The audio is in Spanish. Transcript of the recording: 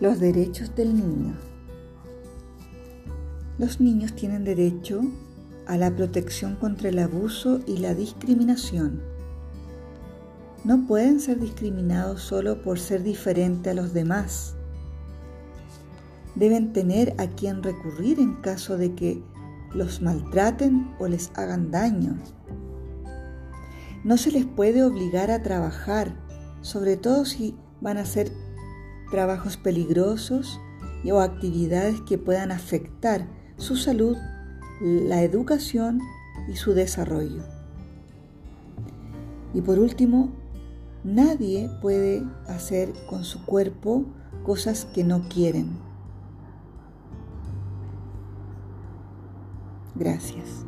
Los derechos del niño. Los niños tienen derecho a la protección contra el abuso y la discriminación. No pueden ser discriminados solo por ser diferente a los demás. Deben tener a quien recurrir en caso de que los maltraten o les hagan daño. No se les puede obligar a trabajar, sobre todo si van a hacer trabajos peligrosos o actividades que puedan afectar su salud, la educación y su desarrollo. Y por último, nadie puede hacer con su cuerpo cosas que no quieren. Gracias.